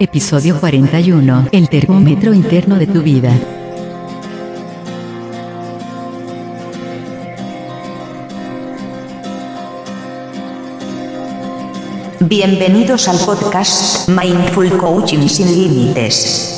Episodio 41. El termómetro interno de tu vida. Bienvenidos al podcast Mindful Coaching sin Límites.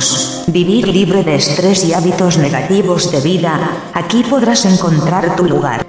Vivir libre de estrés y hábitos negativos de vida. Aquí podrás encontrar tu lugar.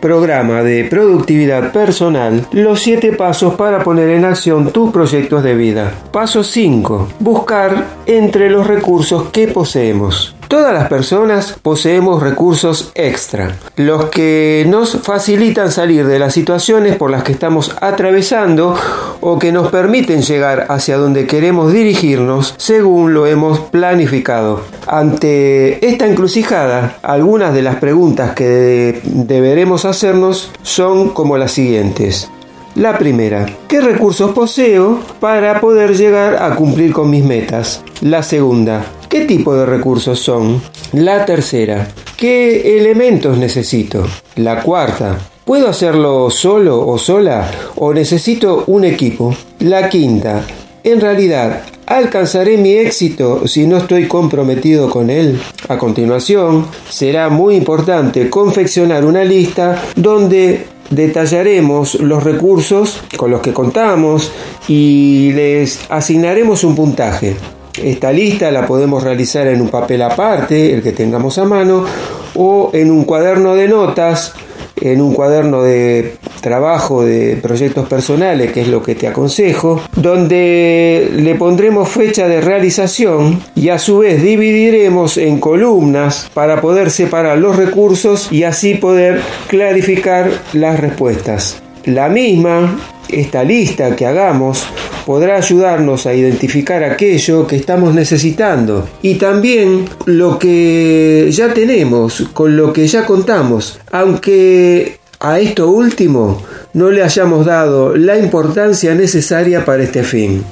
Programa de productividad personal. Los 7 pasos para poner en acción tus proyectos de vida. Paso 5. Buscar entre los recursos que poseemos. Todas las personas poseemos recursos extra, los que nos facilitan salir de las situaciones por las que estamos atravesando o que nos permiten llegar hacia donde queremos dirigirnos según lo hemos planificado. Ante esta encrucijada, algunas de las preguntas que deberemos hacernos son como las siguientes. La primera, ¿qué recursos poseo para poder llegar a cumplir con mis metas? La segunda, ¿Qué tipo de recursos son? La tercera, ¿qué elementos necesito? La cuarta, ¿puedo hacerlo solo o sola o necesito un equipo? La quinta, en realidad, ¿alcanzaré mi éxito si no estoy comprometido con él? A continuación, será muy importante confeccionar una lista donde detallaremos los recursos con los que contamos y les asignaremos un puntaje. Esta lista la podemos realizar en un papel aparte, el que tengamos a mano, o en un cuaderno de notas, en un cuaderno de trabajo de proyectos personales, que es lo que te aconsejo, donde le pondremos fecha de realización y a su vez dividiremos en columnas para poder separar los recursos y así poder clarificar las respuestas. La misma, esta lista que hagamos, podrá ayudarnos a identificar aquello que estamos necesitando y también lo que ya tenemos, con lo que ya contamos, aunque a esto último no le hayamos dado la importancia necesaria para este fin.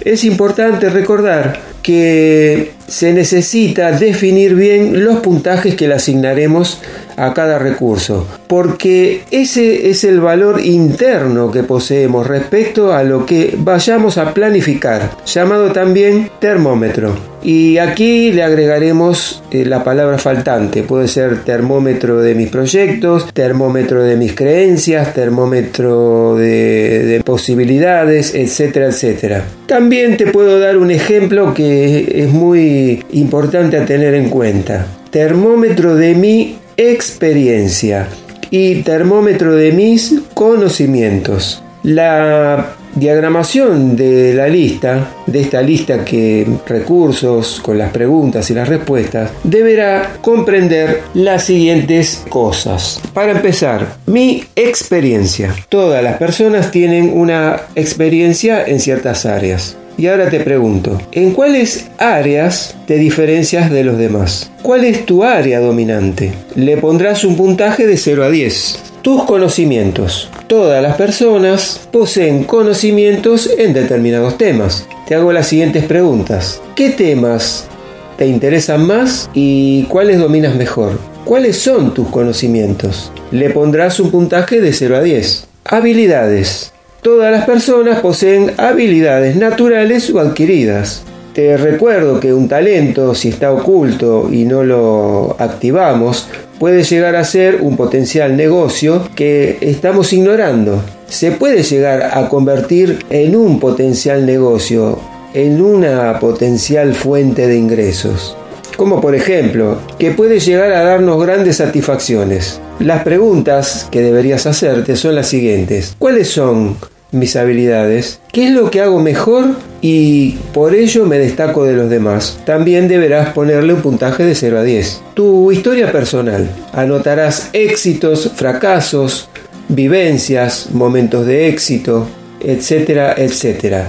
Es importante recordar que se necesita definir bien los puntajes que le asignaremos a cada recurso, porque ese es el valor interno que poseemos respecto a lo que vayamos a planificar, llamado también termómetro. Y aquí le agregaremos eh, la palabra faltante, puede ser termómetro de mis proyectos, termómetro de mis creencias, termómetro de, de posibilidades, etcétera, etcétera. También te puedo dar un ejemplo que es muy importante a tener en cuenta. Termómetro de mi experiencia y termómetro de mis conocimientos. La diagramación de la lista, de esta lista que recursos con las preguntas y las respuestas, deberá comprender las siguientes cosas. Para empezar, mi experiencia. Todas las personas tienen una experiencia en ciertas áreas. Y ahora te pregunto, ¿en cuáles áreas te diferencias de los demás? ¿Cuál es tu área dominante? Le pondrás un puntaje de 0 a 10. Tus conocimientos. Todas las personas poseen conocimientos en determinados temas. Te hago las siguientes preguntas. ¿Qué temas te interesan más y cuáles dominas mejor? ¿Cuáles son tus conocimientos? Le pondrás un puntaje de 0 a 10. Habilidades. Todas las personas poseen habilidades naturales o adquiridas. Te recuerdo que un talento, si está oculto y no lo activamos, puede llegar a ser un potencial negocio que estamos ignorando. Se puede llegar a convertir en un potencial negocio, en una potencial fuente de ingresos. Como por ejemplo, que puede llegar a darnos grandes satisfacciones. Las preguntas que deberías hacerte son las siguientes. ¿Cuáles son mis habilidades, qué es lo que hago mejor y por ello me destaco de los demás. También deberás ponerle un puntaje de 0 a 10. Tu historia personal. Anotarás éxitos, fracasos, vivencias, momentos de éxito, etcétera, etcétera.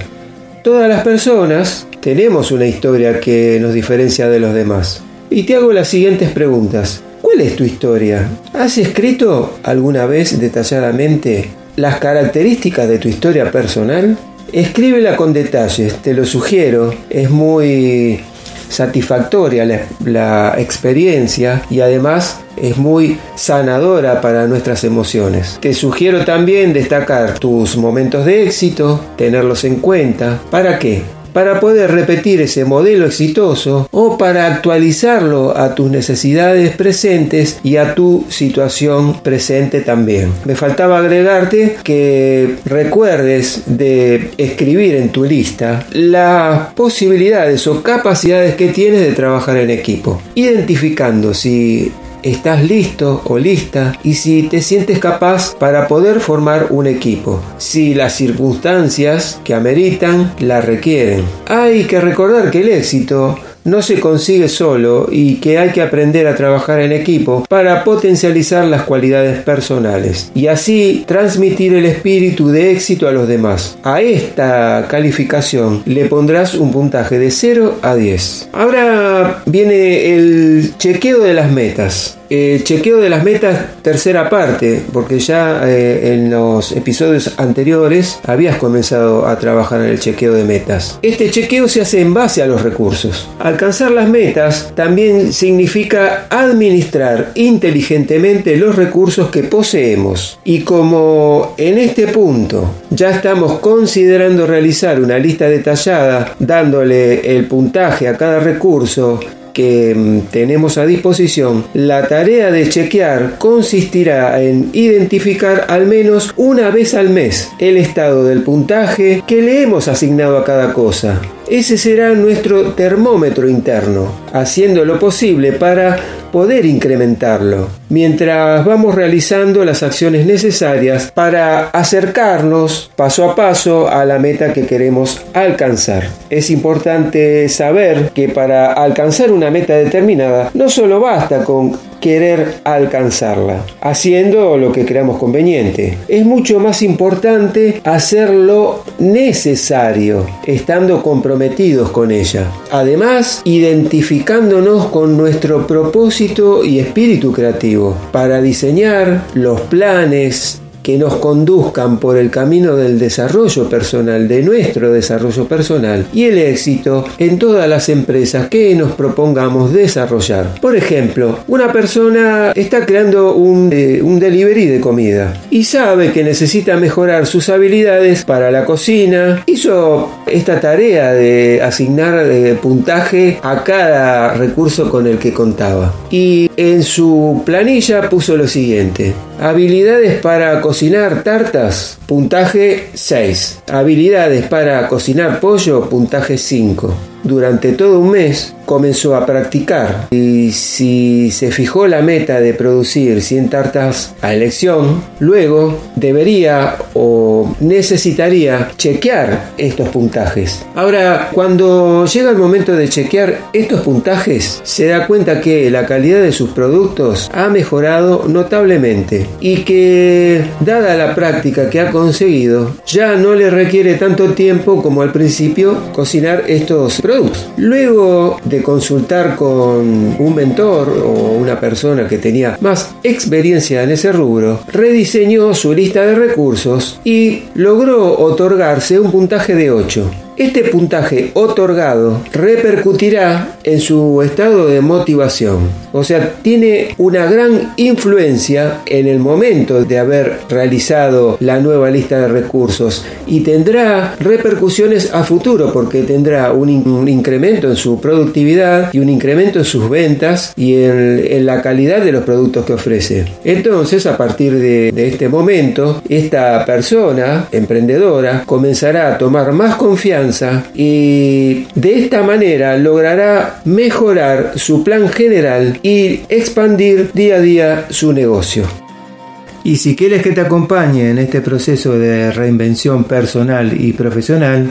Todas las personas tenemos una historia que nos diferencia de los demás. Y te hago las siguientes preguntas. ¿Cuál es tu historia? ¿Has escrito alguna vez detalladamente las características de tu historia personal? Escríbela con detalles, te lo sugiero. Es muy satisfactoria la, experiencia y además es muy sanadora para nuestras emociones. Te sugiero también destacar tus momentos de éxito, tenerlos en cuenta. ¿Para qué? Para poder repetir ese modelo exitoso o para actualizarlo a tus necesidades presentes y a tu situación presente también. Me faltaba agregarte que recuerdes de escribir en tu lista las posibilidades o capacidades que tienes de trabajar en equipo, identificando si estás listo o lista y si te sientes capaz para poder formar un equipo, si las circunstancias que ameritan la requieren. Hay que recordar que el éxito no se consigue solo y que hay que aprender a trabajar en equipo para potencializar las cualidades personales y así transmitir el espíritu de éxito a los demás. A esta calificación le pondrás un puntaje de 0 a 10. Ahora viene el chequeo de las metas. Eh, chequeo de las metas, tercera parte, porque ya eh, en los episodios anteriores habías comenzado a trabajar en el chequeo de metas. Este chequeo se hace en base a los recursos. Alcanzar las metas también significa administrar inteligentemente los recursos que poseemos. Y como en este punto ya estamos considerando realizar una lista detallada dándole el puntaje a cada recurso que mm, tenemos a disposición, la tarea de chequear consistirá en identificar al menos una vez al mes el estado del puntaje que le hemos asignado a cada cosa. Ese será nuestro termómetro interno, haciendo lo posible para poder incrementarlo, mientras vamos realizando las acciones necesarias para acercarnos paso a paso a la meta que queremos alcanzar. Es importante saber que para alcanzar una meta determinada no solo basta con querer alcanzarla, haciendo lo que creamos conveniente. Es mucho más importante hacer lo necesario, estando comprometidos con ella. Además, identificándonos con nuestro propósito y espíritu creativo para diseñar los planes, que nos conduzcan por el camino del desarrollo personal, de nuestro desarrollo personal y el éxito en todas las empresas que nos propongamos desarrollar. Por ejemplo, una persona está creando un, eh, un delivery de comida y sabe que necesita mejorar sus habilidades para la cocina. Hizo esta tarea de asignar eh, puntaje a cada recurso con el que contaba. Y en su planilla puso lo siguiente. Habilidades para cocinar tartas, puntaje 6. Habilidades para cocinar pollo, puntaje 5. Durante todo un mes comenzó a practicar y si se fijó la meta de producir 100 tartas a elección, luego debería o necesitaría chequear estos puntajes. Ahora, cuando llega el momento de chequear estos puntajes, se da cuenta que la calidad de sus productos ha mejorado notablemente y que, dada la práctica que ha conseguido, ya no le requiere tanto tiempo como al principio cocinar estos Luego de consultar con un mentor o una persona que tenía más experiencia en ese rubro, rediseñó su lista de recursos y logró otorgarse un puntaje de 8. Este puntaje otorgado repercutirá en su estado de motivación. O sea, tiene una gran influencia en el momento de haber realizado la nueva lista de recursos y tendrá repercusiones a futuro porque tendrá un, incremento en su productividad y un incremento en sus ventas y en, la calidad de los productos que ofrece. Entonces, a partir de este momento, esta persona emprendedora comenzará a tomar más confianza y de esta manera logrará mejorar su plan general y expandir día a día su negocio. Y si quieres que te acompañe en este proceso de reinvención personal y profesional,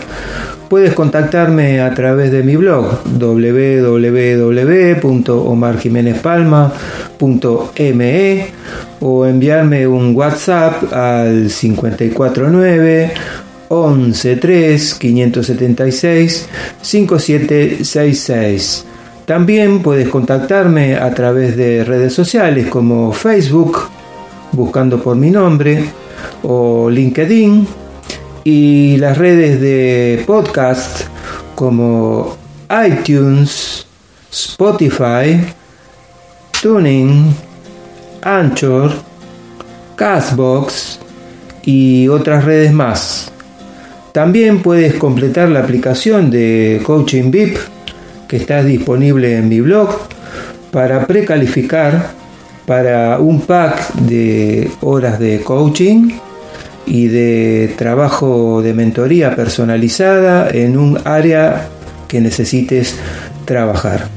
puedes contactarme a través de mi blog www.omarjimenezpalma.me o enviarme un WhatsApp al 549 11 3 576 5766. También puedes contactarme a través de redes sociales como Facebook, buscando por mi nombre, o LinkedIn, y las redes de podcast como iTunes, Spotify, Tuning, Anchor, Castbox y otras redes más. También puedes completar la aplicación de Coaching VIP que está disponible en mi blog para precalificar para un pack de horas de coaching y de trabajo de mentoría personalizada en un área que necesites trabajar.